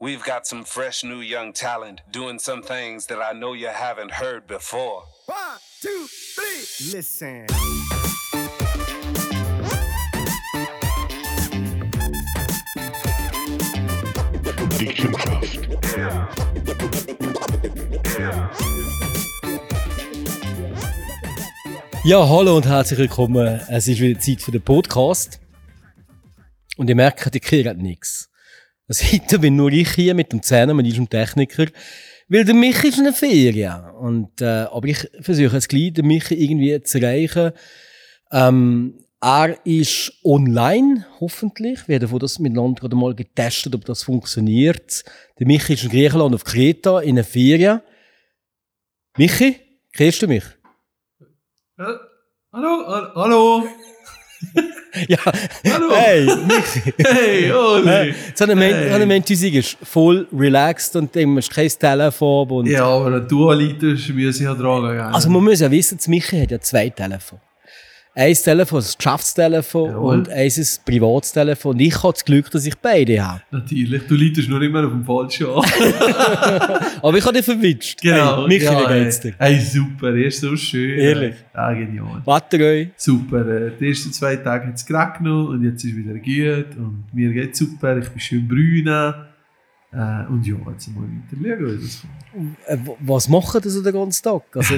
We've got some fresh new young talent doing some things that I know you haven't heard before. One, two, three. Listen. Ja, hallo und herzlich willkommen. Es ist wieder Zeit für den Podcast. Und ihr merkt, die kriegen nichts. Heute bin nur ich hier mit dem Zähner, mit diesem Techniker. Weil der Michi ist in der Ferien. Und, äh, aber ich versuche jetzt gleich, den Michi irgendwie zu erreichen. Ähm, er ist online, hoffentlich. Wir haben das miteinander gerade mal getestet, ob das funktioniert. Der Michi ist in Griechenland auf Kreta in der Ferien. Michi, kennst du mich? Äh, hallo, hall- hallo. Ja, Hallo. hey, Michi. Hey, Oli. So eine Hey. hey. Mensch, ist voll relaxed und du hast kein Telefon. Und Ja, aber Dualiter muss ich ja tragen. Also man muss ja wissen, Michi hat ja zwei Telefone. Eins Telefon das Geschäftstelefon Jawohl. und eins ist Privatstelefon. Ich habe das Glück, dass ich beide habe. Natürlich, du leitest nur immer auf dem Falschen an. Aber ich habe dich verwitscht. genau. Hey, Michi, ja, wie geht's dir? Hey, super, er ist so schön. Ehrlich? Ja, genial. Warte euch. Super, äh, die ersten zwei Tage hat es geregnet und jetzt ist wieder gut und mir geht super, ich bin schön brünen. Äh, und ja, jetzt mal weiter schauen, wie das kommt. Äh, Was machen so den ganzen Tag? Also,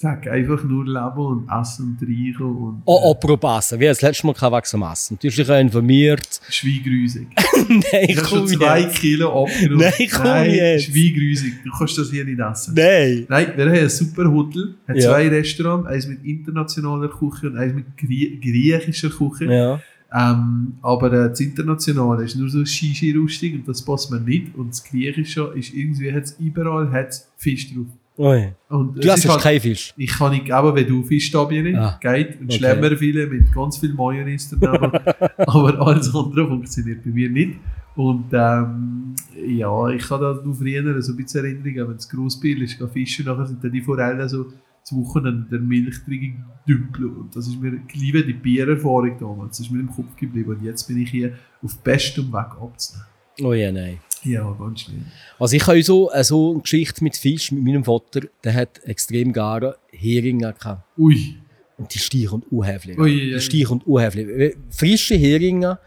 sag einfach nur leben und essen und riechen und oh, apropos Essen. Wir haben das letzte Mal kein Wachs am Essen. Du hast dich informiert. äh, Schweigrüsig. Nein, Ich habe schon komm zwei jetzt. Kilo abgenommen. Nein, komm jetzt. Schweigrüsig. Du kannst das hier nicht essen. Nein. Nein, wir haben ein super Hotel, hat Ja. zwei Restaurants, eins mit internationaler Küche und eins mit Grie griechischer Küche. Ja. Ähm, aber äh, das Internationale ist nur so Shishi-rustig und das passt mir nicht. Und das Griechische ist irgendwie, hat's überall hat's Fisch drauf. Ui. Und Du hast halt, keinen Fisch. ich kann nicht geben, wenn du Fisch da bist, Ah, geht. Und okay. Schlemmerfilet mit ganz viel Mayonnaise daneben. aber alles andere funktioniert bei mir nicht. Und ähm, ja, ich habe da nur früher so ein bisschen Erinnerungen, wenn es gross bin, ist gehe fischen, nachher sind dann die Forellen so zu Wochen an der Milch drin dümpeln. Und das ist mir geliebt, die Biererfahrung damals. Das ist mir im Kopf geblieben. Und jetzt bin ich hier auf bestem Weg abzunehmen. Oh ja, nein. Ja, ganz schlimm. Also ich habe so, äh, so eine Geschichte mit Fisch mit meinem Vater, der hat extrem gerne Heringe gehabt. Ui. Und die steichen unhäflich. Ui, ui. Die steichen unhäflich. Frische Heringe.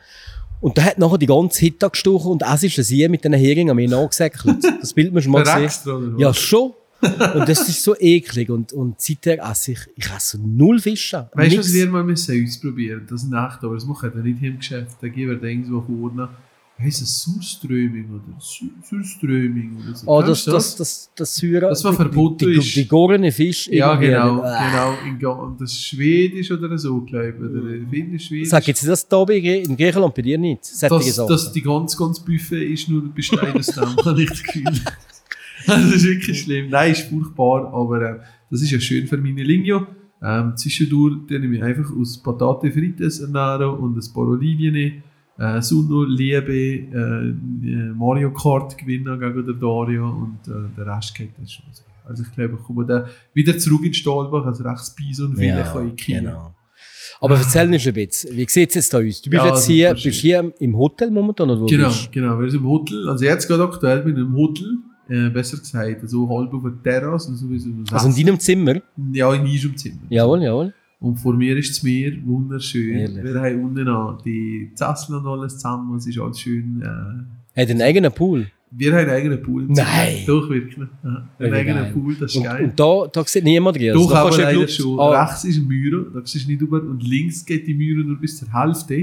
Und der hat nachher die ganze Hitta gestochen und es ist ein Sie mit diesen Heringen mir nachgesäckelt. Das Bild mal Per sehen. Ja, schon. Und das ist so eklig. Und, und seither esse ich, ich esse null Fische. Weißt du, was wir mal müssen ausprobieren Das ist echt, aber das macht er nicht im Geschäft. Da geben wir da irgendwo vorne. Heißt es Surströming oder Sur- Surströming oder so? Oh, das, das, das, das Säure. Das, die- verboten die, die, die gorene Fisch. Ja, genau. Äh. genau. In das ist Schwedisch oder so, glaube ich. Oder Finnisch, Schwedisch. Sag jetzt das da bei in Griechenland bei dir nicht? Sachen. dass die ganz, ganz Buffet ist nur besteht aus dem, habe ich das Gefühl. Das ist wirklich schlimm. Nein, ist furchtbar, aber äh, das ist ja schön für meine Ligno. Ähm, zwischendurch tue ich einfach aus Patate Frites ernähren und ein paar Olivien, äh, Sunno, Liebe, äh, Mario Kart gewinnen gegen den Dario und äh, der Rest geht dann schon. so. Also ich glaube, ich komme dann wieder zurück in Stahlbach, also rechts Bison, viele ja, kann ich Kino. genau. Aber erzähl uns ein bisschen, wie sieht es jetzt da aus? Du bist Ja, jetzt hier, bist hier im Hotel momentan oder wo Genau, bist genau. Wir sind im Hotel. Also jetzt gerade aktuell bin ich im Hotel. Äh, besser gesagt, so halb auf der Terrasse. So wie so? Also in deinem Zimmer? ja, in unserem Zimmer. Jawohl, jawohl. Und vor mir ist das Meer wunderschön. Ehrlich. Wir haben unten an die Sessel und alles zusammen. Es ist alles schön. Äh, Hat einen eigenen Pool. wir haben einen eigenen Pool. Nein. Doch, wirklich. Ja, einen eigenen geil. Pool, das ist Und, geil. und da, da sieht niemand drin. Doch, da aber leider schon. Ah, Rechts ist ein Mühre, da siehst du nicht über. Und links geht die Mühre nur bis zur Hälfte.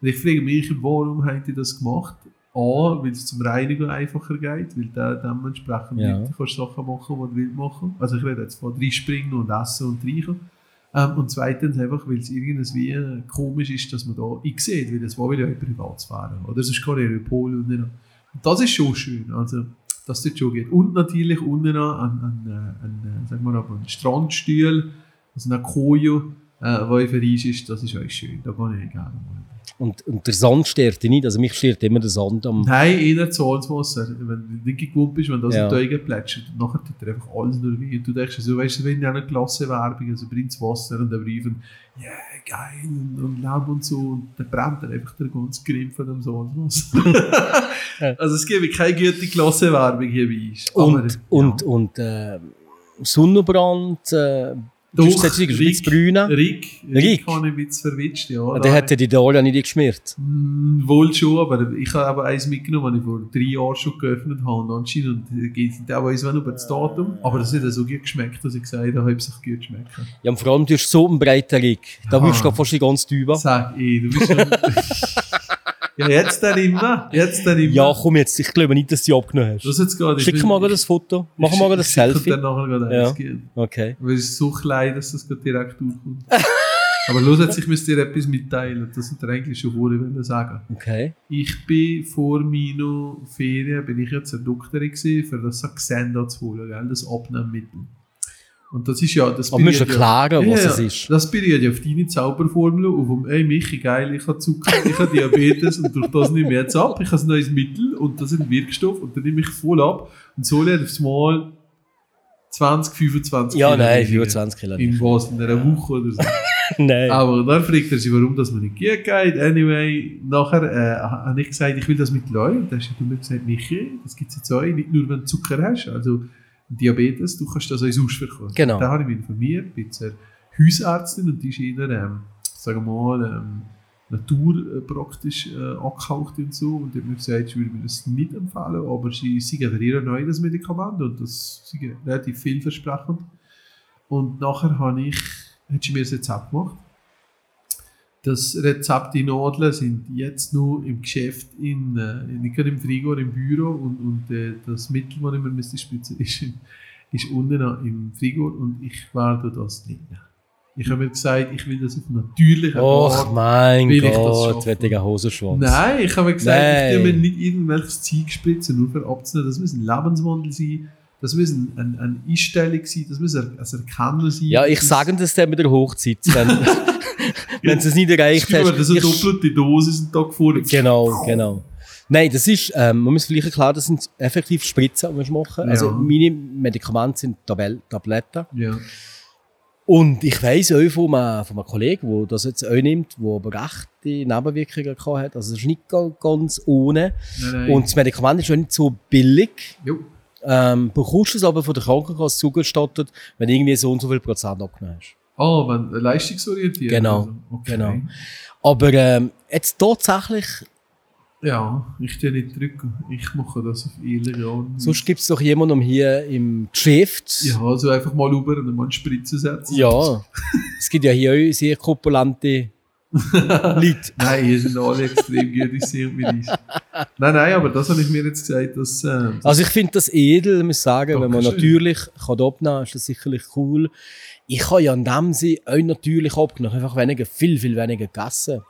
Und ich frage mich, warum haben die das gemacht? A, weil es zum Reinigen einfacher geht, weil der dementsprechend Ja. nicht kannst Sachen machen, die du willst machen. Also ich rede jetzt von reinspringen und essen und riechen. Ähm, und zweitens einfach, weil es irgendwie äh, komisch ist, dass man da ich sehe, weil das war wieder in Privatsphäre. Oder sonst kann ich Pol und das ist schon schön. Also, dass das schon geht. Und natürlich unten an, an, an, sagen wir mal, an Strandstühlen, also nach Koyo, äh, wo ich verreist ist, das ist euch schön. Da gehe ich gerne mal. Und, und der Sand stört dich nicht. Also mich stört immer der Sand am. Nein, zu ins Wasser. Wenn du nicht gewumpt bist, wenn das Ja. in die Augen plätschert, und nachher tut er einfach alles nur weh. Und du denkst so, weißt du, wenn ja eine Klassenwerbung, also bringt Wasser und dann briefen, ja, geil, und, und Leben und so, und dann brennt er einfach der ganze Grimm von dem Salzwasser. also es gibt keine gute Klassenwerbung hier bei uns. Aber, Und, und, und äh, Sonnenbrand, äh, Doch, du sagst, brünen. ja. Rick, Rick. Rick habe ich bisschen verwitscht, ja. Und Da der hat dir die Dalia nicht geschmiert. Mm, Wohl schon, aber ich habe aber eins mitgenommen, das ich vor drei Jahren schon geöffnet habe. Und anscheinend geht es auch eins über das Datum. Aber das hat so gut geschmeckt, dass ich gesagt habe, ob es sich gut schmeckt. Ja, und vor allem, du hast so einen breiten Rick. Da Ja. wirst du fast die ganze Tübe. Sag ich, du bist schon... ja, jetzt dann immer. Jetzt dann immer. Ja, komm jetzt, ich glaube nicht, dass du die abgenommen hast. Was jetzt gerade? Schick mal das Foto. Mach mal das Ich Selfie. dann nachher gerade Ja. geben. Okay. Aber es ist so klein, dass das gerade direkt durchkommt. aber los jetzt, ich müsste dir etwas mitteilen. Das sind eigentlich schon vorher wollen sagen. Okay. Ich bin vor meiner Ferien bin ich jetzt eine Doktorin gewesen, für das Saxenda zu holen, gell? das Abnehmmittel. Und das ist ja, das Aber wir müssen beruht ja- was Ja, es ist. Das beruht ja auf deine Zauberformel, auf dem, ey Michi, geil, ich habe Zucker, ich habe Diabetes und durch das nehme ich jetzt ab, ich habe ein neues Mittel und das ist ein Wirkstoff und dann nehme ich voll ab und so lernt aufs Mal 20, 25 Ja, Kilo nein, weniger. 25 Kilo. In was, in einer Woche oder so. Nein. Aber dann fragt er sich, warum das mir nicht geht. Anyway, nachher äh, habe ich gesagt, ich will das mit Leuten. Dann hast du mir gesagt, Michi, das gibt es jetzt auch, nicht nur wenn du Zucker hast, also Diabetes, du kannst das auch sonst verkaufen. Genau. Da habe ich mich informiert, bin zur Hausärztin und die ist eher, ähm, sagen wir mal, ähm, Natur äh, praktisch äh, angehaucht und so. Und die hat mir gesagt, ich würde mir das nicht empfehlen, aber sie sie für ihr neu das Medikament und das ist relativ vielversprechend. Und nachher habe ich, hat sie mir das Rezept gemacht. Das Rezept, die Nadeln sind jetzt nur im Geschäft, in, äh, nicht gerade im Frigo, im Büro und, und äh, das Mittel, das ich mir müsste spritzen, ist, ist unten im Frigo und ich werde das nicht nehmen. Ich habe mir gesagt, ich will das auf natürliche Och Art. mein will ich das Gott, wettiger Hosenschwanz. Nein, ich habe mir gesagt, Nein. ich will mir nicht irgendwelches Zeug spritzen, nur für abzunehmen. Das muss ein Lebenswandel sein, das muss ein, ein, eine Einstellung sein, das muss ein, ein Erkennen sein. Ja, ich sage das dann mit der Hochzeit, wenn, wenn du es nicht erreicht Spür, hast. das ist eine doppelte Dosis einen Tag vorher. Genau, genau. Nein, das ist, ähm, man muss vielleicht erklären, das sind effektiv Spritzen, die wir machen. Ja. Also meine Medikamente sind Tabell Tabletten. Ja. Und ich weiss auch von einem, von einem Kollegen, der das jetzt auch nimmt, der aber rechte Nebenwirkungen hat. Also es ist nicht ga- ganz ohne. Nein, nein. Und das Medikament ist auch nicht so billig. Jo. Ähm, bekommst es aber von der Krankenkasse zugestattet, wenn du irgendwie so und so viel Prozent abgenommen hast. Ah, wenn leistungsorientiert. Genau, also. okay. genau. Aber ähm, jetzt tatsächlich, Ja, ich stehe nicht drücken. Ich mache das auf illegal. sonst gibt es doch jemanden hier im Geschäft. Ja, also einfach mal über und mal eine Spritze setzen. Ja, es gibt ja hier auch sehr korpulente Leute. Nein, hier sind alle extrem gut aussehen wie ich. Nein, nein, aber das habe ich mir jetzt gesagt, dass. Äh, Also ich finde das edel, muss ich sagen, wenn man Dankeschön. natürlich kann abnehmen kann, ist das sicherlich cool. Ich habe ja in dem Sinne auch natürlich abgenommen, einfach weniger, viel, viel weniger gegessen.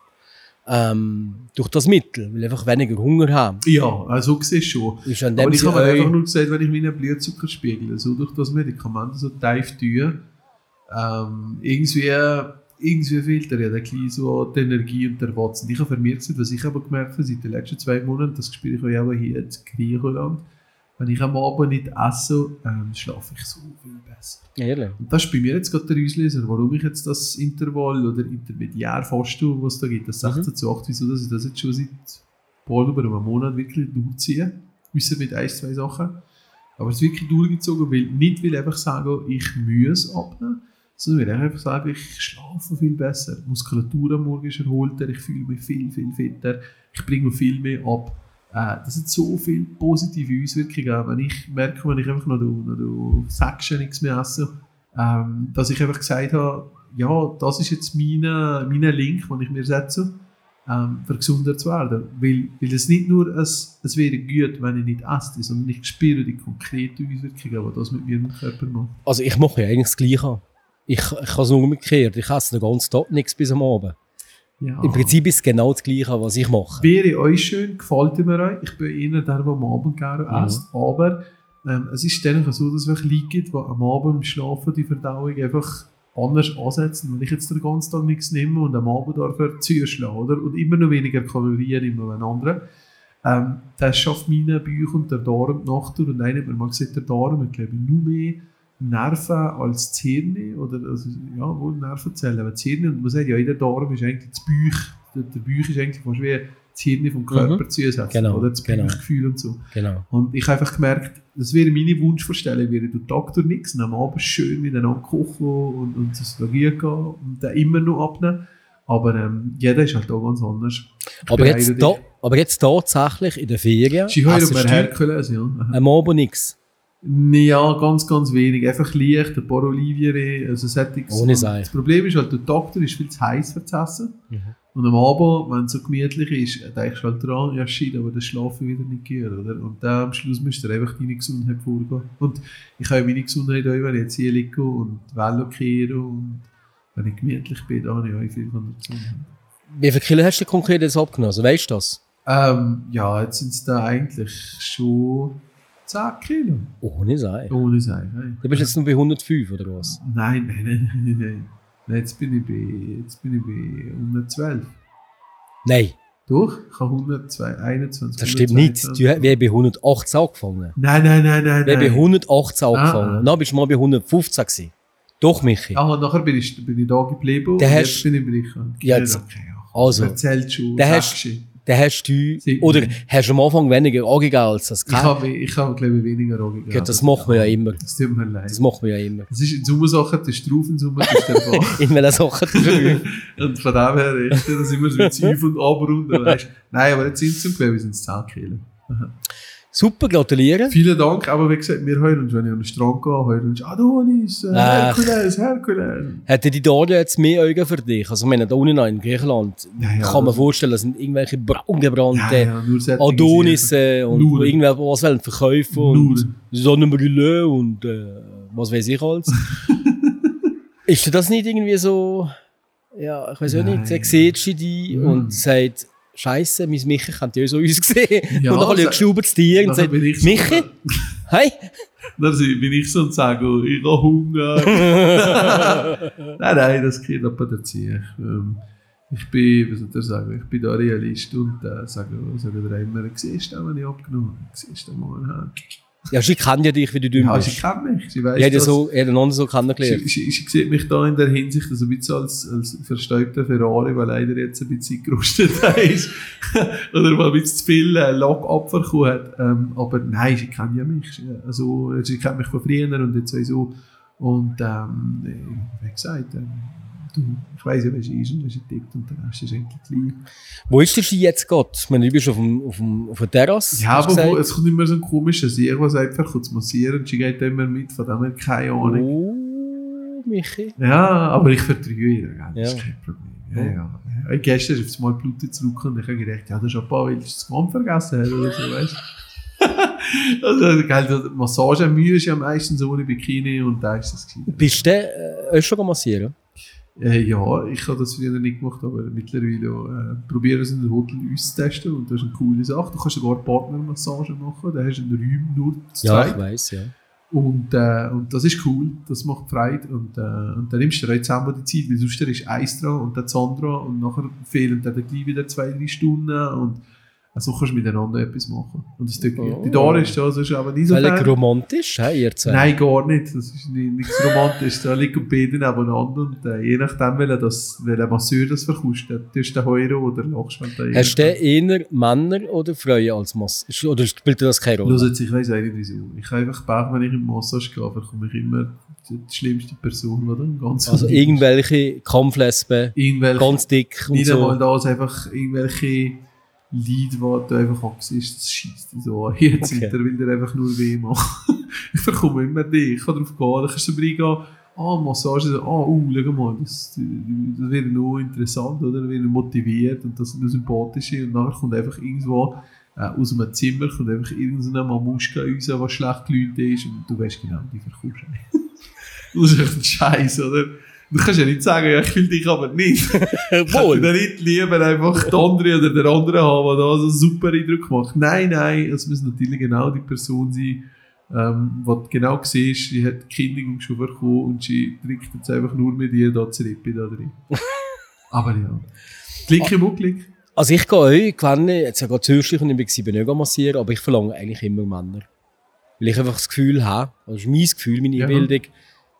Ähm, durch das Mittel, weil ich einfach weniger Hunger haben. ja, also du schon. Ist an Aber dem ich habe einfach auch, nur gesagt, wenn ich meinen Blutzucker spiegle, so durch das Medikament so tief tue, ähm, irgendwie, irgendwie fehlt er ja ein bisschen so die Energie und der Watson. Ich habe gesagt, was ich aber gemerkt habe seit den letzten zwei Monaten, das spüre ich aber hier in Griechenland, wenn ich am Abend nicht esse, ähm, schlafe ich so viel besser. ehrlich. Und das ist bei mir jetzt gerade der Auslöser, warum ich jetzt das Intervall oder Intermediärfasten, was es da gibt, das 16 zu 8, wieso dass ich das jetzt schon seit bald über einem Monat wirklich durchziehe. Außer mit ein, zwei Sachen. Aber es ist wirklich durchgezogen, weil nicht will einfach sagen, ich muss abnehmen, sondern will einfach sagen, ich schlafe viel besser. Die Muskulatur am Morgen ist erholter, ich fühle mich viel, viel fitter, ich bringe viel mehr ab. Äh, das hat so viele positive Auswirkungen, wenn ich merke, wenn ich einfach noch, noch, sechs nichts mehr esse, ähm, dass ich einfach gesagt habe, ja, das ist jetzt mein, mein Link, den ich mir setze, ähm, für gesünder zu werden. Weil, weil es nicht nur, es, es wäre gut, wenn ich nicht esse, sondern ich spüre die konkreten Auswirkungen, die das mit mir im Körper macht. Also ich mache ja eigentlich das Gleiche. Ich, ich habe es umgekehrt. Ich esse den ganzen Tag nichts bis am Abend. Ja. Im Prinzip ist es genau das Gleiche, was ich mache. Wäre euch schön, gefällt mir euch. Ich bin eher der, der am Abend gerne Mhm. isst. Aber ähm, es ist dann so, dass es wirklich Leute gibt, die am Abend im Schlafen die Verdauung einfach anders ansetzen, wenn ich jetzt den ganzen Tag nichts nehme und am Abend dafür zuschlagen, oder? Und immer noch weniger Kalorien nehme als ein anderer. Ähm, das schafft meine Bauch und der Darm durch. Und einer mal gesagt, der Darm hat, glaube ich, nur mehr Nerven als Hirn, oder, also, ja, wohl Nervenzellen, aber Hirn, und man sagt ja, jeder Darm ist eigentlich das Bauch, der, der Bauch ist eigentlich fast wie das Hirn vom Körper Mhm. zusätzlich, Genau, oder? Das genau. Bauchgefühl und so. Genau. Und ich habe einfach gemerkt, das wäre meine Wunschvorstellung, wäre du Tag durch nichts, und am Abend schön miteinander kochen und, und ins Lagier gehen und dann immer noch abnehmen. Aber ähm, jeder ist halt auch ganz anders. Aber jetzt, da, aber jetzt tatsächlich in der Ferien. Sie hören mir Herkules, ja. Aha. Am Abend nichts. Ja, ganz, ganz wenig. Einfach leicht, ein paar Olivien, also Sättiges. Ohne Sei. Das Problem ist halt, der Doktor ist viel zu heiß für das Essen. Mhm. Und am Abend, wenn es so gemütlich ist, denkst du halt dran, ja shit, aber das Schlafen wieder nicht gut, oder? Und dann am Schluss müsst ihr einfach deine Gesundheit vorgehen. Und ich habe meine Gesundheit auch, wenn ich jetzt hier liege und Velo kehre und wenn ich gemütlich bin, dann habe ich auch viel von der Gesundheit. Wie viel Kilo hast du konkret jetzt abgenommen? Also, weißt du das? Ähm, ja, jetzt sind es da eigentlich schon 10 Kilo. Ohne Sei. Ohne Sein. Hey. Du bist jetzt nur bei 105 oder was? Nein, nein, nein, nein, nein. nein jetzt, bin ich bei, jetzt bin ich bei 112. Nein, Doch, ich habe 102, 21. das stimmt nicht. 122. Du wir haben bei 118 angefangen. Nein, nein, nein, nein. Wir haben bei nein. 118 Ah, angefangen. ah. Dann bist du mal bei 115 gewesen. Doch, Michi. Ah, nachher bin ich, bin ich da geblieben Der und hast- jetzt bin ich bei. Ja, jetzt- okay, also, Erzählt schon. der sagst hast-. Dann hast du, Sie- oder hast du am Anfang weniger angegeben als das Ich habe, ich habe, glaube ich, weniger Ja, das machen wir ja immer. Das tut mir leid. Das machen wir ja immer. Das ist in Sommersachen, das ist drauf, in Sommer ist der Fall. In welcher Sache du verübst. und von dem her, echt, da sind wir so mit Auf und Abrunden, weißt Nein, aber jetzt sind es, glaube ich, sind es 10 Kilo. Super, gratuliere. Vielen Dank, aber wie gesagt, wir hören uns, wenn ich an den Strand gehe, hören uns, Adonis, äh, Ach. Herkules, Herkules. Hätte die Daria jetzt mehr Augen für dich? Also, ich meine, da unten noch in Griechenland, Ja, ja, kann man das- vorstellen, das sind irgendwelche braungebrannte Ja, Adonis äh, und Nur. irgendwer was wollen verkaufen und Sonnenbrille und äh, was weiß ich alles. ist das nicht irgendwie so, ja, ich weiß auch nicht, dann sieht sie die und sagt, Scheiße, mein Michi könnte ja so aussehen. Ja, und dann habe ich sa- ein geschaubertes Tier und so- Michi, hey, Dann bin ich so und sage, oh, ich habe Hunger. nein, nein, das geht aber dazu. Ich, ähm, ich bin, wie soll ich sagen, ich bin da Realist und äh, sage, sage dir immer, siehst du, wenn ich abgenommen habe, siehst du mal. Ja, ja, sie kennt ja dich, wie du ja bist. sie kennt mich, sie weiß Ich hätte das. so, ich hätte einander so kennengelernt. Sie, sie, sie sieht mich da in der Hinsicht also ein bisschen als, als verstäubter Ferrari, weil leider jetzt ein bisschen gerostet ist. Oder weil ein bisschen zu viel äh, Lack abverkauft hat. Ähm, aber nein, sie kennt ja mich. Also, sie kennt mich von früher und jetzt sowieso. Und ähm, äh, wie gesagt, ähm, ich weiss ja, wer sie ist und wer sie tickt und der Rest ist eigentlich klein. Wo ist der Ski jetzt gerade? Ich meine, du bist auf, dem, auf, dem, auf der Terrasse. Ja, aber wo, es kommt immer so ein komischer Sieg, der einfach kurz massieren und sie geht immer mit, von dem her keine Ahnung. Oh, Michi. Ja, aber ich vertraue ihr, gell? das ist Ja. kein Problem. Ja, ja. ja. Gestern ist auf mal Blut zurück und ich habe gedacht, ja, das ist ein paar, weil ich das Mann vergessen habe oder so, weißt du. also, gell, die Massage Mühe ist ja meistens ohne Bikini und da ist das gewesen. Bist du äh, schon massieren? Äh, ja, ich habe das früher nicht gemacht, aber mittlerweile äh, probiere es in den Hotel auszutesten und das ist eine coole Sache. Du kannst sogar Partnermassage machen, da hast du einen Raum nur zu Ja, zweit. ich weiß, ja. Und, äh, und das ist cool, das macht Freude. Und, äh, und dann nimmst du dir auch zusammen die Zeit, weil sonst ist eins dran und dann das andere und nachher fehlen dann gleich wieder zwei, drei Stunden und so kannst du miteinander etwas machen. Und das. Oh. Die Dore ist da, sonst aber nicht so Völlig romantisch, hey, ihr zwei. Nein, gar nicht. Das ist nicht, nichts romantisch. Da liegen beide nebeneinander und äh, je nachdem, welcher, das, welcher Masseur das dann tust du den Euro oder lachst, wenn du Hast du eher Männer oder Frauen als Masseur? Oder spielt dir das keine Rolle? Jetzt, ich weiß nicht wieso. Ich habe einfach Pech, wenn ich in die Massage gehe, bekomme ich immer die, schlimmste Person, oder? Ganz Also irgendwelche Kampflesben, irgendwelche, ganz dick und nicht einmal so. da, also einfach irgendwelche Lieder, die du einfach ansiehst, das schießt dich so an. Jetzt Okay. will dir einfach nur weh machen. ich bekomme immer die, ich kann drauf gehen, dann kannst du reingehen, ah, Massage, ah, uh, schau mal, das, das wird noch interessant, oder? Wird motiviert und das sind noch sympathische und nachher kommt einfach irgendwo äh, aus einem Zimmer kommt einfach irgendeine Mamuschka raus, die schlecht gelüht ist und du weißt genau, die nicht. das ist echt ein Scheiß, oder? Du kannst ja nicht sagen, ja, ich will dich aber nicht. Wohl. Ich nicht lieber einfach der andere oder der andere haben, der da so einen super Eindruck macht. Nein, nein, es muss natürlich genau die Person sein, ähm, wo du genau siehst, sie hat die Kündigung schon bekommen und sie trinkt jetzt einfach nur mit ihr da zu Rippe da drin. Aber ja. Klick im Klick. Also ich gehe euch, wenn ich, jetzt ja gerade zürstlich und ich war nicht massieren, aber ich verlange eigentlich immer Männer. Weil ich einfach das Gefühl habe, das ist mein Gefühl, meine Ja.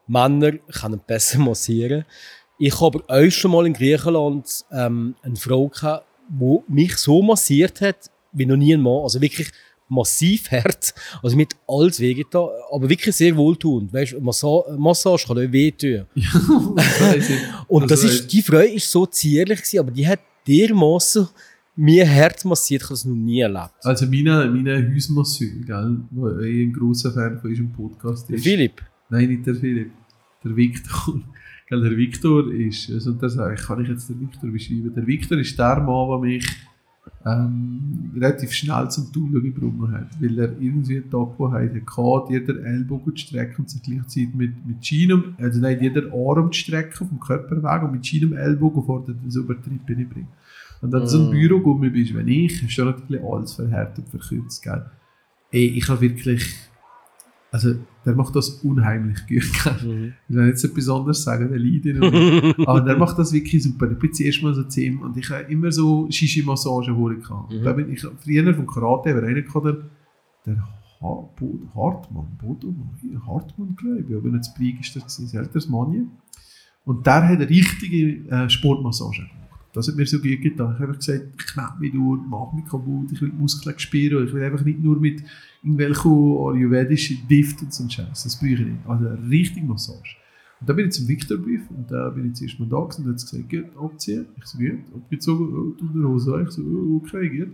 Männer können besser massieren. Ich habe aber euch schon mal in Griechenland ähm, eine Frau gehabt, die mich so massiert hat, wie noch nie ein Mann. Also wirklich massiv hart. Also mit alles wehgetan, aber wirklich sehr wohltuend. Weißt du, Massa Massage kann euch wehtun. Das weiss ich. Und Also, das ist, die Frau ist so zierlich gewesen, aber die hat dermaßen mir Herz massiert, ich habe das noch nie erlebt. Also meine, meine Hausmasseur, gell, wo ich ein grosser Fan von unserem Podcast Der ist. Philipp. Nein, nicht der Philipp. Der Victor. Gell, der Victor ist, also das kann ich jetzt den Victor beschreiben. Der Victor ist der Mann, der mich ähm, relativ schnell zum Tun gebracht hat. Weil er irgendwie einen Tag, wo er hatte, jeder Ellbogen zu strecken und sich gleichzeitig mit, mit Schienen, also nein, jeder Arm zu strecken vom Körperweg und mit Schienen Ellbogen vor der so über die Rippe nicht bringen. Und wenn du so ein Mm. Bürogummi bist, wenn ich, hast du natürlich alles verhärtet und verkürzt, gell. Ey, ich habe wirklich, also der macht das unheimlich gut. Mhm. Ich will jetzt etwas anderes sagen, der leidet. Aber der macht das wirklich super. Ich bin zuerst mal so zu ihm und ich habe immer so Shishi-Massagen holen gehabt. Mhm. Da bin ich früher vom Karate, aber einer gehabt, der, der Hartmann, Bodo, Hartmann, glaube ich, aber nicht zu Brieg ist das gewesen, ein älteres Mann. Und der hat eine richtige äh, Sportmassage gemacht. Das hat mir so gut getan. Ich habe gesagt, ich knete mich durch, mach mich kaputt, ich will Muskeln spüren, ich will einfach nicht nur mit irgendwelchen ayurvedischen Düften und so Scheiß. Das brauche ich nicht. Also eine richtige Massage. Und dann bin ich zum Victor-Brief und da bin ich zuerst mal da und hat gesagt, gut, abziehen. Ich so, gut, abgezogen, oh, tu der Hose. Ich so, oh, okay, gut.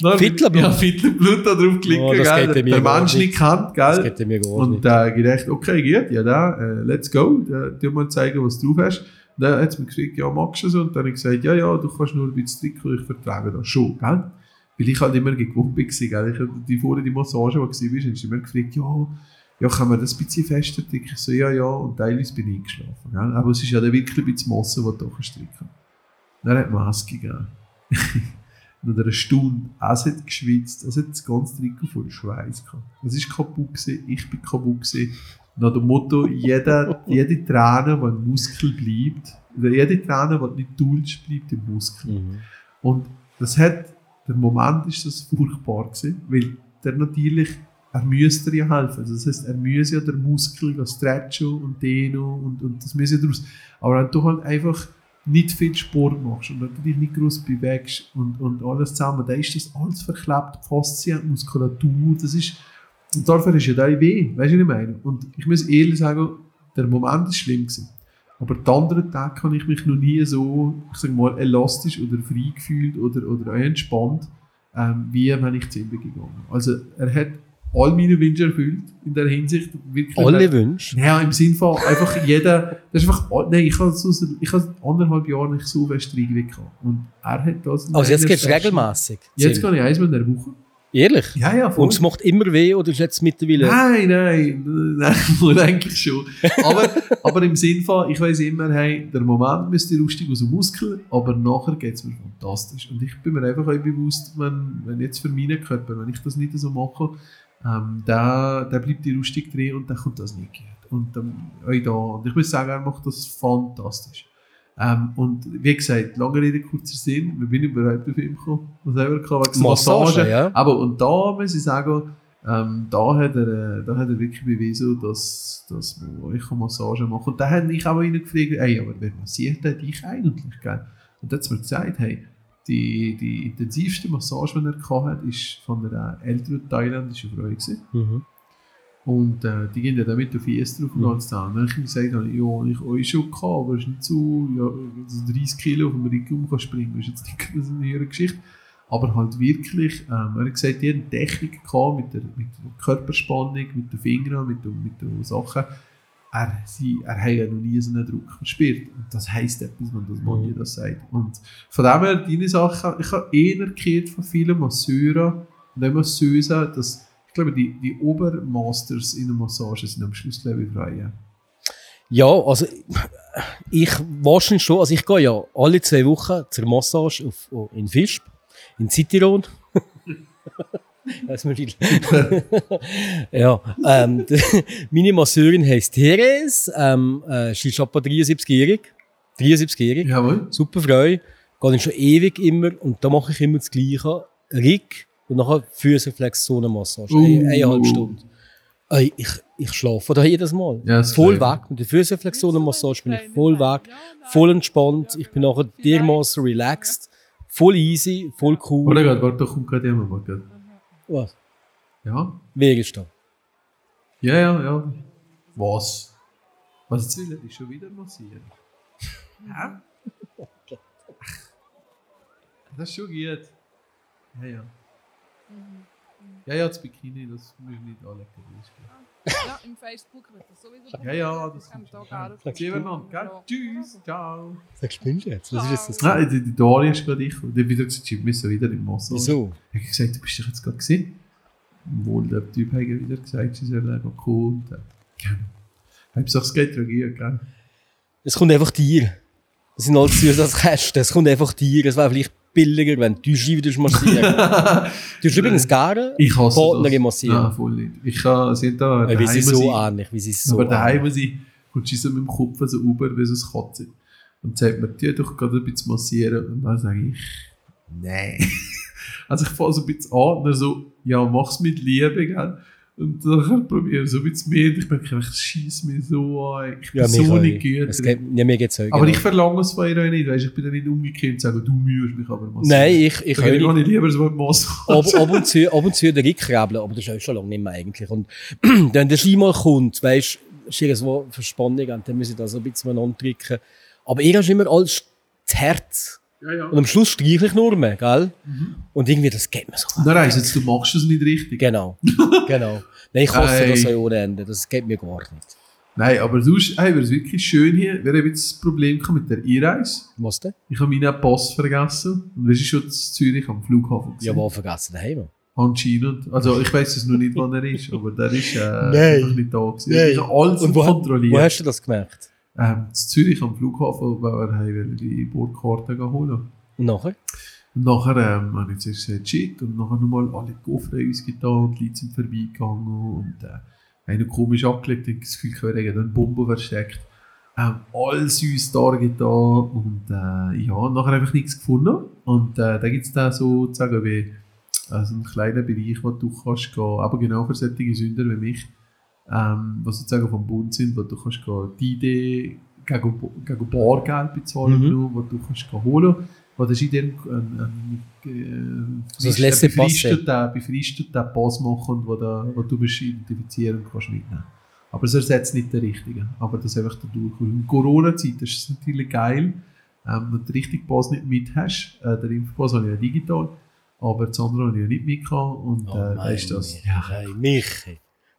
Dann Fittlerblut. Ja, Fittlerblut da drauf klicken, Oh, das gell. Der, der Mensch nicht. kennt, Das gell. geht mir gar Und da habe ich gedacht, okay, gut, ja, da, äh, let's go. Da, tu mal zeigen, was du drauf hast. Dann hat sie mir gesagt, ja, magst du so? Und dann habe ich gesagt, ja, ja, du kannst nur ein bisschen drücken, ich vertrage das schon, gell? Weil ich halt immer gewohnt war, gell? Ich, hab die vorher die Massage, die war, hast du immer gefragt, ja, ja, kann man das ein bisschen fester drücken? Ich so, ja, ja, und teilweise bin ich eingeschlafen, gell? Aber es ist ja dann wirklich ein bisschen Masse, die du kannst drücken. Dann hat Maske gegeben. Nach einer Stunde, es hat geschwitzt, es hat das ganze Trikot voll Schweiß gehabt. Es ist kaputt gewesen, ich bin kaputt gewesen. Nach dem Motto, jede, jede Träne, die im Muskel bleibt, oder jede Träne, die nicht dulst, bleibt im Muskel. Mhm. Und das hat, der Moment ist das furchtbar gewesen, weil der natürlich, er müsste dir ja helfen. Also das heißt, er müsse ja den Muskel stretchen und dehnen und, und das müsse ja draus. Aber wenn du halt einfach nicht viel Sport machst und wenn du dich nicht groß bewegst und, und alles zusammen, dann ist das alles verklebt, Faszien, Muskulatur, das ist, und dafür ist ja da weh, weißt du, was ich meine? Und ich muss ehrlich sagen, der Moment ist schlimm gewesen. Aber die anderen Tage habe ich mich noch nie so, ich sag mal, elastisch oder frei gefühlt oder, oder entspannt, ähm, wie wenn ich zu ihm bin gegangen. Also er hat all meine Wünsche erfüllt in der Hinsicht. Wirklich Alle Wünsche. ja, im Sinne von einfach jeder, das ist einfach, nein, ich habe so, ich habe anderthalb Jahre nicht so fest reingewickelt gehabt. Und er hat das. Also jetzt geht es regelmäßig. Jetzt gehe ich einmal in der Woche. Ehrlich? Ja, ja, voll. Und es macht immer weh oder ist jetzt mittlerweile... Nein, nein, nein, wohl eigentlich schon. Aber, aber im Sinn von, ich weiß immer, hey, der Moment müsste lustig aus dem Muskel, aber nachher geht es mir fantastisch. Und ich bin mir einfach auch bewusst, wenn, wenn jetzt für meinen Körper, wenn ich das nicht so mache, ähm, da, da bleibt die lustig drin und dann kommt das nicht. Und dann auch da. Und ich muss sagen, er macht das fantastisch. Ähm, und wie gesagt, lange Rede, kurzer Sinn, wir bin überhaupt auf ihn gekommen. Wir gehabt? Wegen Massage, ja. aber und da muss ich sagen, ähm, da, hat er, äh, da hat er wirklich bewiesen, dass, dass man euch eine Massage machen kann. Und da habe ich auch ihn gefragt, ey, aber wer massiert denn dich eigentlich? Gell? Und dann hat mir gesagt, hey, die, die intensivste Massage, die er gehabt hat, ist von einer älteren thailändischen Frau. Gewesen. Mhm. Und äh, die gehen ja damit auf IS drauf zusammen. Wenn ich ihm gesagt ja, ich euch schon gehabt, aber es ist nicht so, ja, so 30 Kilo auf dem Rücken um kann springen, ist jetzt nicht ist eine höhere Geschichte. Aber halt wirklich, ähm, er hat gesagt, die hat eine Technik gehabt mit der, mit der Körperspannung, mit den Fingern, mit, den- mit den Sachen. Er, sie, er hat ja noch nie so einen Druck verspürt. Und das heisst etwas, wenn das Mann Mhm. das sagt. Und von dem her, deine Sachen, ich habe eher gehört von vielen Masseuren und auch Masseusen, dass glaube, die, die Obermasters in der Massage sind am Schluss, glaube ich, frei. ja. Ja, also ich wahrscheinlich schon. Also ich gehe ja alle zwei Wochen zur Massage auf, in Fischb, in. Das ist die- ja, ähm, meine Masseurin heisst Therese, ähm, äh, sie ist etwa 73-jährig. 73-jährig. Jawohl. Super Frau. Gehe ich schon ewig immer und da mache ich immer das Gleiche. Rick und nachher Füßenflexionenmassage. Uh. Eine, eineinhalb Stunden. Ey, ich, ich schlafe da jedes Mal. Ja, voll glaub weg. Mit der Füßenflexionenmassage bin ich voll weg. Voll entspannt. Ich bin nachher dermaßen relaxed. Voll easy, voll cool. Warte warte, da kommt gerade jemand. Warte. Was? Ja? Wer ist da? Ja, ja, ja. Was? Was jetzt will er? Ist schon wieder massieren. Hä? Das ist schon gut. Ja, ja. Ja, ja, das Bikini, das müssen wir nicht ist gut. Ja, im Facebook wird das sowieso. Ja, ja, das kommt da Sag miteinander, gell? Tschüss, ciao. Sagst du jetzt? Was ist das? Nein, die, die Daria ist gerade ich. Die hat wieder gesagt, wir müssen wieder im Massage. Wieso? Ich habe gesagt, du bist doch jetzt gerade gesehen. Wohl, der Typ hat wieder gesagt, sie soll einfach. Und, äh, gerne. Hauptsache es geht reagiert, gell? Es kommt einfach dir. Das sind alles Zusatzkosten. Es kommt einfach dir. Es wäre vielleicht billiger, wenn du Ski wieder massieren Du hast übrigens gerne Ich hasse Partnerin das. massieren. Nein, voll nicht. Ich kann, sie da Weil wie sie so sein. ähnlich, wie sie so aber daheim ich, kommt sie so mit dem Kopf so über wie so eine Katze. Und sagt mir, die doch gerade ein bisschen massieren. Und dann sage ich, nein. also ich fange so ein bisschen an und dann so, ja, mach's mit Liebe, gell? Und dann probiere ich so mehr und ich merke, ich schieße mich so an. Ich bin Ja, so nicht gut. es geht, ja, mir geht's auch aber genau. ich verlange es von ihr auch nicht, weißt, ich bin dann nicht umgekehrt und sage, du müsst mich aber massieren. Nein, ich, ich Ich kann nicht. nicht lieber so ein Massage. ab, ab, und zu, ab und zu den Rückkrebeln, aber das ist auch schon lange nicht mehr eigentlich. Und wenn der Ski mal kommt, weißt ist irgendwo Verspannung und dann muss ich da so ein bisschen andrücken. Aber ihr ist immer alles zu hart. Ja, ja. Und am Schluss streichle ich nur mehr, gell? Und irgendwie, das geht mir so. Dann heisst jetzt, du machst es nicht richtig. Genau, genau. Nein, ich hoffe, Hey. das soll ohne Ende. Das geht mir gar nicht. Nein, aber sonst hey, wäre es wirklich schön hier. Wir haben jetzt das Problem gehabt mit der Einreise. Was denn? Ich habe meinen Pass vergessen. Und wir sind schon in Zürich am Flughafen. Ja, gewesen. war vergessen daheim. Anscheinend. Also ich weiß es noch nicht, wann er ist, aber der ist äh, Nein. einfach nicht da gewesen. Nein. Ich habe alles Und wo, kontrolliert. wo hast du das gemerkt? Ähm, in Zürich am Flughafen, weil wir haben die Bordkarte holen Und nachher? Und nachher ähm, habe ich zuerst gesagt, shit, und nachher nochmal alle Koffer uns getan und die Leute sind vorbeigegangen und äh, einer komisch angelegt, ich das Gefühl, ich wäre eine Bombe versteckt. Ähm, alles uns da getan und äh, ja, nachher einfach nichts gefunden. Und äh, da gibt es dann sozusagen wie also einen kleinen Bereich, wo du kannst gehen, aber genau für solche Sünder wie mich, ähm, was sozusagen vom Bund sind, wo du kannst die Idee gegen, gegen Bargeld bezahlen, Mhm. wo du kannst holen wo das in dem ein, ein, So ein Laissez-passer. befristeten, befristeten Pass machen, wo, da, wo du bist identifizieren kannst mitnehmen. Aber es ersetzt nicht den richtigen. Aber das einfach da durch. Und in Corona-Zeit ist es natürlich geil, ähm, wenn du den richtigen Pass nicht mit hast. Äh, den Impfpass habe ich ja digital, aber das andere habe ich ja nicht mitgehabt. Und Oh äh, da mein ist das. Michi, hey, Michi.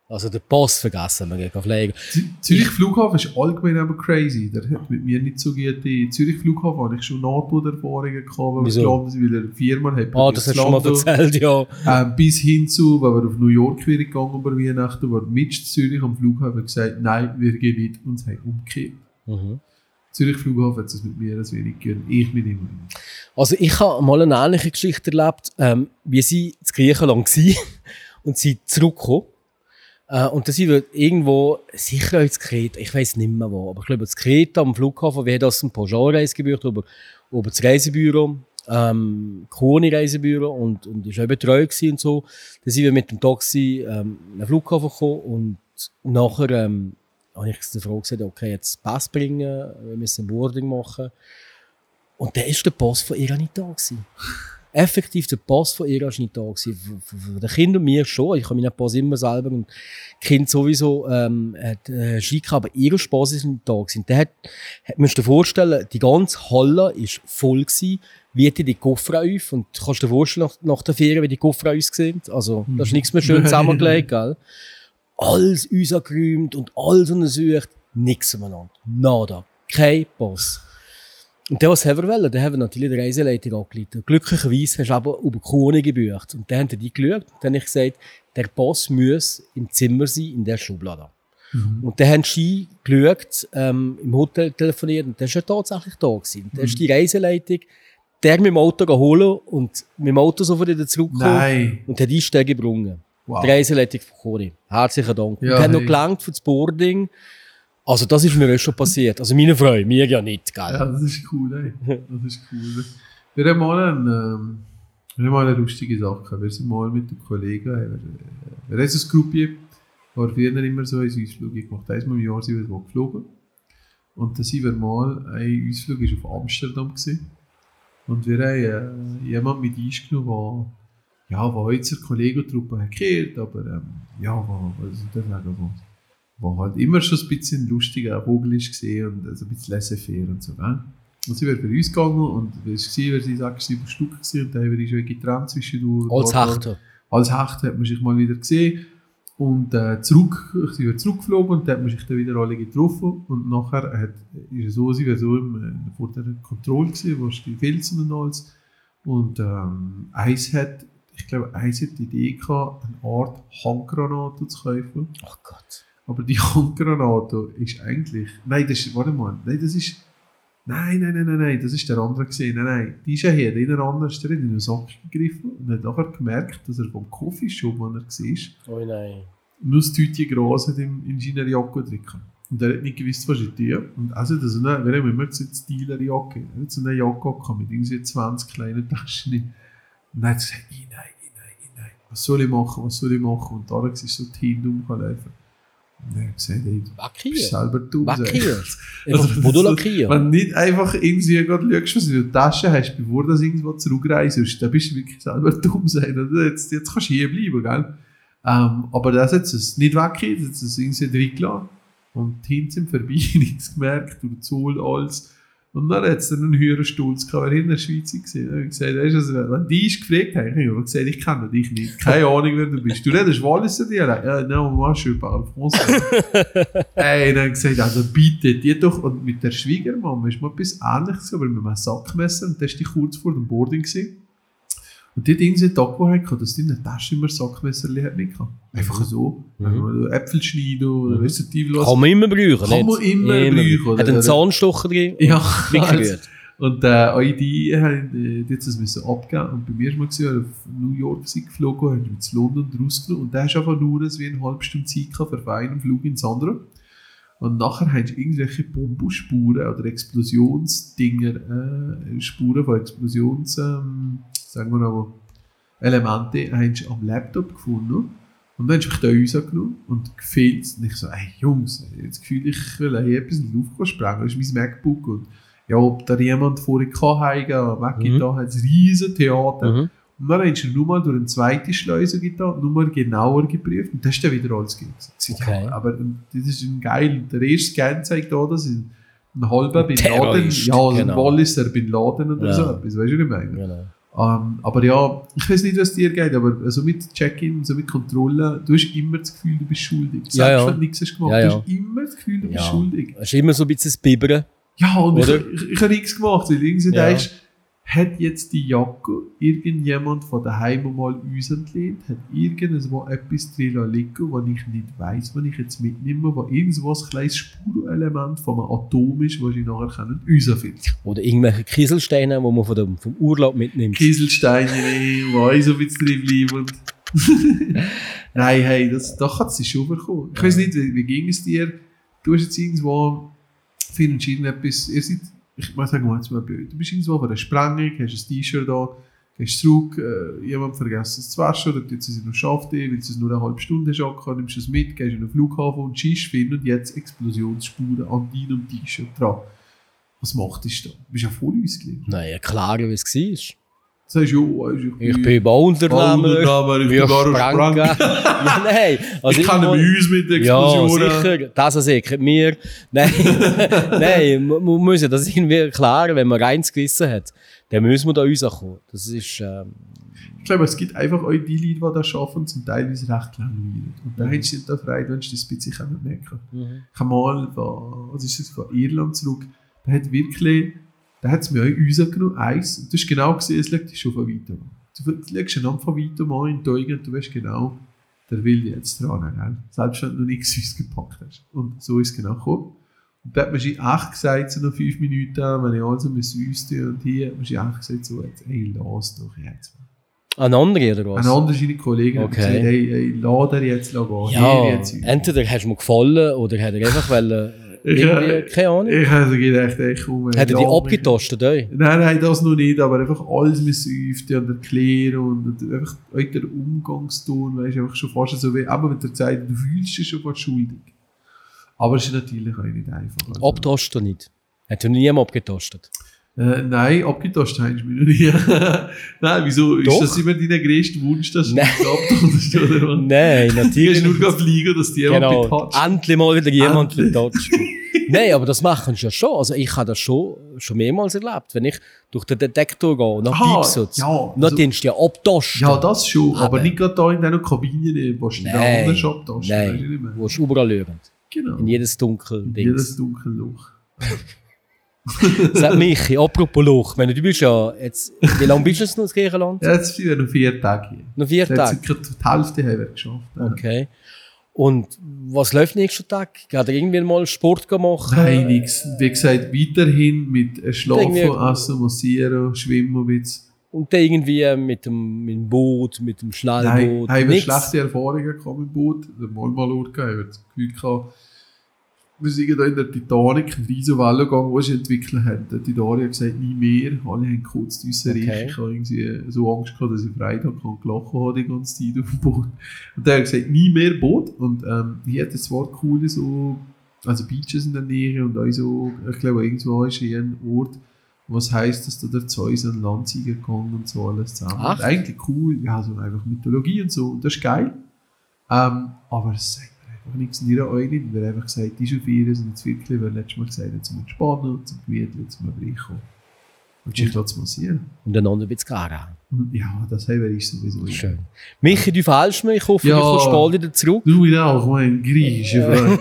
Also den Pass vergessen, wir gehen fliegen. Z- Zürich Flughafen ist allgemein aber crazy. Der hat mit mir nicht so gute. Zürich Flughafen habe ich schon NATO-Erfahrungen gehabt, weil wir glauben, weil er eine Firma hat. Ah, das hast du schon mal erzählt, ja. Ähm, bis hin zu, wenn wir auf New York wieder gegangen über Weihnachten, war Mitch Zürich am Flughafen gesagt, nein, wir gehen nicht und haben umgekehrt. Mhm. Zürich Flughafen hat es mit mir ein wenig gern. Ich mit ihm. Also ich habe mal eine ähnliche Geschichte erlebt, ähm, wie sie in Griechenland war und sie zurückgekommen. Äh, und sind wir irgendwo, sicher ins Kreta, ich weiß nicht mehr wo, aber ich glaube, das Kreta am Flughafen, wir haben das ein Pauschalreise gebucht über, über das Reisebüro, ähm, Koni Reisebüro und, und ist auch betreut und so. Da sind wir mit dem Taxi ähm, in den Flughafen gekommen und nachher ähm, habe ich der Frau gesagt, okay, jetzt Pass bringen, wir müssen ein Boarding machen. Und dann ist der Pass von ihr nicht da gewesen. Effektiv, der Pass von ihr ist nicht da gewesen. Von, den Kindern und mir schon. Ich habe meinen Pass immer selber und Kind sowieso ähm, hat äh, gehabt, aber ihr Pass ist nicht da gewesen. Der hat, hat, musst du dir vorstellen, die ganze Halle ist voll gewesen. Wie die die Koffer auf und du kannst dir vorstellen, nach, nach der Ferien, wie die Koffer aussehen. Also, da ist nichts mehr schön zusammengelegt, gell? Alles uns angeräumt und alles untersucht. Nichts umeinander. Nada. Kein Pass. Und der, was haben wir wollen, der haben wir natürlich die Reiseleitung angeleitet. Glücklicherweise hast du aber über Krone gebucht. Und dann haben die geschaut. Und dann habe ich gesagt, der Pass muss im Zimmer sein, in der Schublade. Und dann haben sie geschaut, ähm, im Hotel telefoniert und der ist ja tatsächlich da gewesen. Und dann ist die Reiseleitung der mit dem Auto holen und mit dem Auto sofort wieder zurückkommen. Nein. Und hat Einsteigen gebrungen. Wow. Die Reiseleitung von Cori. Herzlichen Dank. Ja, und hat noch hey. gelangt für das Boarding. Also, das ist mir auch schon passiert. Also, meine Frau, mir ja nicht, gell? Ja, das ist cool, ey. Das ist cool. Wir haben mal, ein, ähm, wir haben mal eine lustige Sache. Wir sind mal mit den Kollegen, äh, wir haben so ein Gruppe, war früher immer so einen Ausflug gemacht. Einmal im Jahr sind wir so geflogen. Und dann sind wir mal, ein Ausflug war auf Amsterdam. Gewesen. Und wir haben äh, jemanden mit eingenommen, der ja, wo jetzt eine Kollegentruppe hat gehört, aber ähm, ja, was soll ich sagen, wo, halt immer schon ein bisschen lustiger Vogel ist gesehen und also ein bisschen laissez-faire und so. Gell? Und sie wäre für uns gegangen und es war, sind sechs, sieben Stück gewesen, und da haben wir schon getrennt zwischendurch. Als Hechter. als Hecht hat man sich mal wieder gesehen und äh, zurück, sind wir zurückgeflogen und da hat man sich dann wieder alle getroffen und nachher hat, ist es so, sie war so im, äh, vor der Kontrolle gewesen, wo die Felsen und alles und ähm, eins hat, ich glaube, eins hat die Idee gehabt, eine Art Handgranate zu kaufen, Ach Gott. Aber die Handgranate ist eigentlich, nein, das ist, warte mal, nein, das ist, nein, nein, nein, nein, nein, das ist der andere gesehen, nein, nein, die ist ja hier, der andere ist in den Sack gegriffen und hat nachher gemerkt, dass er vom Coffeeshop, wo er war, Oh nein. nur das Tütchen Gras hat in, in seiner Jacke drin. Und er hat nicht gewusst, was ist die. Und also, das eine, wir haben immer gesagt, Dealer-Jacke. Er hat so eine Jacke gehabt mit irgendwie 20 kleinen Taschen. Und er hat gesagt, nein, nein, nein, nein, was soll ich machen, was soll ich machen? Und Alex ist so die Hände Und gesagt, hey, du bist Lackiert. selber. Also, Bodo lackiert. Wenn du nicht einfach irgendwie schaust, was du in der Tasche hast, bevor du das irgendwo zurückreist, dann bist du wirklich selber dumm sein. Jetzt, jetzt kannst du hier bleiben, gell? Ähm, aber das hat es nicht weggegeben, das hat es irgendwie drin gelassen. Und hinten sind vorbei, nichts gemerkt, durch Zoll, alles. Und dann hat es dann einen höheren Stolz gehabt, er in der Schweiz war. Dann habe ich gesagt, weisst du, also, wenn die ist gefragt haben, habe ich gesagt, ich kenne dich nicht. Keine Ahnung, wer du bist. Du redest Walliser Dialekt? Ja, non, moi, je parle français. Ey, dann habe ich gesagt, also bitte, die doch. Und mit der Schwiegermama ist mal etwas ähnliches, aber mit einem Sackmesser. Und das war die kurz vor dem Boarding. Gewesen. Und die hat irgendwie Tag gehabt, dass die in der Tasche immer Sackmesser hat nicht gehabt. Einfach so. Wenn man Äpfel schneiden oder respektive was. Kann man immer brauchen. Kann nicht? man immer brauchen, oder? Hat einen Zahnstocher drin. Ja. Und äh, alle die haben äh, das müssen abgeben. Und bei mir ist mal auf New York geflogen, haben mit London rausgenommen. Und da hast du einfach nur so wie eine halbe Stunde Zeit gehabt für einen Flug ins andere. Und nachher haben sie irgendwelche Bombenspuren oder Explosionsdinger, äh, Spuren von Explosions, ähm, sagen wir aber, Elemente, haben sie am Laptop gefunden. Und dann habe ich da rausgenommen und gefehlt. Und ich so, ey Jungs, jetzt fühle ich, will hier etwas in die Luft sprengen. Das ist mein MacBook. Und ja, ob da jemand vorher kann, weg Mhm. da hat es riesen Theater. Mhm. Und dann hast du nur mal durch eine zweite Schleuse getan, nur mal genauer geprüft und das ist dann wieder alles gegeben. Okay. Ja, aber das ist ein geil. Der erste Scan zeigt da, das ist ein halber Bin Laden. Ja, also genau. ein Walliser Bin Laden oder Ja. so etwas. Weißt du, was ich meine? Genau. Ähm, aber ja, ich weiß nicht, was dir geht, aber so mit Check-in, so mit Kontrolle, du hast immer das Gefühl, du bist schuldig. Selbst Ja, ja. wenn du nichts hast gemacht, Ja, du ja. hast immer das Gefühl, du bist schuldig. Es ist immer so ein bisschen das Bibbern. Ja, und ich, ich, ich habe nichts gemacht, weil irgendwie Ja. denkst, hat jetzt die Jacke irgendjemand von daheim mal uns entlehnt, hat irgendwo etwas drin liegen, was ich nicht weiss, was ich jetzt mitnehme, wo irgendwo ein kleines Spurelement von einem Atom ist, was ich nachher können herausfinden kann. Oder irgendwelche Kieselsteine, die man von dem, vom Urlaub mitnimmt. Kieselsteine, wo ich so ein bisschen drin bleibe und Nein, hey, das, da kann es schon bekommen. Ich weiß nicht, wie, wie ging es dir? Du hast jetzt irgendwo, findest irgendetwas, ihr seid, ich sagen, mal jetzt mal blöd, du bist irgendwo bei der Sprengung, hast ein T-Shirt da, gehst zurück, äh, jemand vergessen es zu waschen oder tut es in den Schaft, weil du es nur eine halbe Stunde angehabt, nimmst es mit, gehst in den Flughafen und schießt finden und jetzt Explosionsspuren an deinem T-Shirt dran. Was macht dich da? Du bist ja voll ausgelegt. Naja, klar, wie es war. Du sagst, ja, weisst du, Ich bin Bauunternehmer. Bauunternehmer, ich wir bin nicht ja, nein. Also ich kenne uns mit Ja, Explosionen. sicher. Das ist sicher. Wir, nein, nein, muss ja das irgendwie klar, wenn man reins Gewissen hat, dann müssen wir da rauskommen. Das ist, ähm, Ich glaube, es gibt einfach auch die Leute, die das schaffen, zum Teilweise recht langweilig. Und da hast du da frei, wenn du das ein bisschen können merken Ich habe mal, von, was ist das, von Irland zurück, da hat wirklich, da hat es mir auch rausgenommen, eins, und du hast genau gesehen, es liegt schon von weitem. Du legst einen von weitem an in die Augen und du weißt genau, der will jetzt dran, gell? selbst wenn du nichts ausgepackt hast. Und so ist es genau gekommen. Und da hat man schon echt gesagt, so nach fünf Minuten, wenn ich also mit Wüste und hier, hat man schon echt gesagt, so, jetzt, ey, lass doch jetzt. Ein anderer oder was? Ein anderer seine Kollegen Okay. gesagt, hey, hey, lass dir jetzt gehen, ja, jetzt. entweder hast du mir gefallen oder hat er einfach wollen, Ich, irgendwie, keine Ahnung. Ich habe gedacht, ey, komm, Hat er die ey? Nein, nein, das noch nicht, aber einfach alles Säufte und erklären und einfach der Umgangston, weißt du, einfach schon fast so wie, aber mit der Zeit, du fühlst dich schon fast schuldig. Aber es ist natürlich auch nicht einfach. Also, Abtostet nicht. Hat er niemand abgetostet? Äh, nein, du mich noch nie. nein, wieso? Doch. Ist das immer dein größter Wunsch, dass du Nein. dich abtostest, oder was? Nein, Du natürlich gehst nur fliegen, dass die jemand Genau, betatscht. endlich mal wieder jemand betatscht. Nein, aber das machen sie ja schon. Also ich habe das schon, schon mehrmals erlebt. Wenn ich durch den Detektor gehe und nach Piepsutz, ja, dann also- dienst du ja abtosten. Ja, das schon, aber, Aber- nicht gerade da in diesen Kabinen, wo du den anderen tauschst. Nein, wo ist überall schauen. Genau. In jedes Dunkel. Jedes Dings. dunkle Loch. Sag Michi, apropos Loch, wenn du bist ja jetzt, wie lange bist du jetzt noch in Griechenland? Ja, jetzt sind wir noch vier Tage hier. Noch vier Jetzt Tage? gerade die Hälfte haben wir geschafft. Okay. Und was läuft nächsten Tag? Geht er irgendwie mal Sport machen? Nein, nichts. Wie gesagt, weiterhin mit äh, Schlafen, Essen, Massieren, Schwimmen ein bisschen. Und dann irgendwie mit dem, mit dem Boot, mit dem Nein, Schnellboot? haben wir schlechte Erfahrungen gehabt mit dem Boot. Der Malmalur gehabt, haben wir das Gefühl gehabt, wir sind da in der Titanic, einen riesen Wellengang, den sie entwickelt haben. Der Titanic hat gesagt, nie mehr. Alle haben gekotzt, uns Okay. Ich habe irgendwie so Angst gehabt, dass ich Freitag kann gelacht habe die ganze Zeit auf dem Boot. Und der hat gesagt, nie mehr Boot. Und ähm, hier hat es zwar coole so, also Beaches in der Nähe und auch so, ich glaube irgendwo ist hier ein Ort, was heisst, dass da der Zeus an Land ziehen kann und so alles zusammen. Ach. Und eigentlich cool, ja, so einfach Mythologie und so, und das ist geil. Ähm, aber es mir einfach nichts in ihrer Augen. Wir haben einfach gesagt, die schon vier sind jetzt wirklich, weil letztes Mal gesagt haben, zum Entspannen, zum Gemütlich, zum Erbrechen. Und ich lasse es massieren. Und einander ein bisschen Gara. Ja, das haben wir ich sowieso. Schön. Michi, du fehlst mir. Ich hoffe, Ja. du kommst bald wieder zurück. Du wieder auch, mein Griechen. Freund.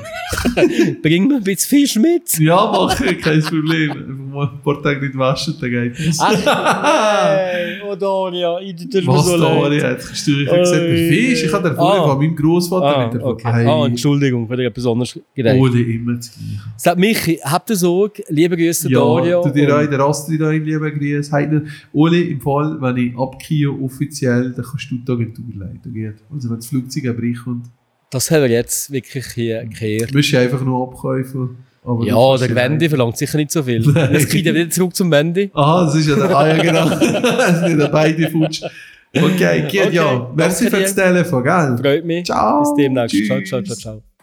Bring mir ein bisschen Fisch mit. Ja, mach ich, kein Problem. Einfach mal ein paar Tage nicht waschen, dann geht es. Ach, hey, oh Doria, ich tue mir Was ich gestört. Ich habe gesagt, der. Fisch, ich habe den vorher Ah. von meinem Großvater Ah, nicht davon. okay. ah, Entschuldigung, wenn ich etwas anderes gedacht Ohne immer das Gleiche. Sagt Michi, habt ihr Sorge? Liebe Grüße, Ja, Daria. du dir auch, der Astrid auch, lieber Grüße. Heiner, Oli, im Fall, wenn ich abkehre offiziell, dann kannst du die Agentur leiten. Geht. Also wenn das Flugzeug bricht und Das haben wir jetzt wirklich hier gekehrt. du musst ja einfach nur abkaufen. Aber Ja, der ja Wendy verlangt sicher nicht so viel. Jetzt geht er wieder zurück zum Wendy. Aha, das ist ja der, ja genau. das sind ja beide futsch. Okay, geht Okay, ja. Merci für das. Telefon, gell? Freut mich. Ciao. Bis demnächst. Ciao, Tschüss. ciao, ciao, ciao.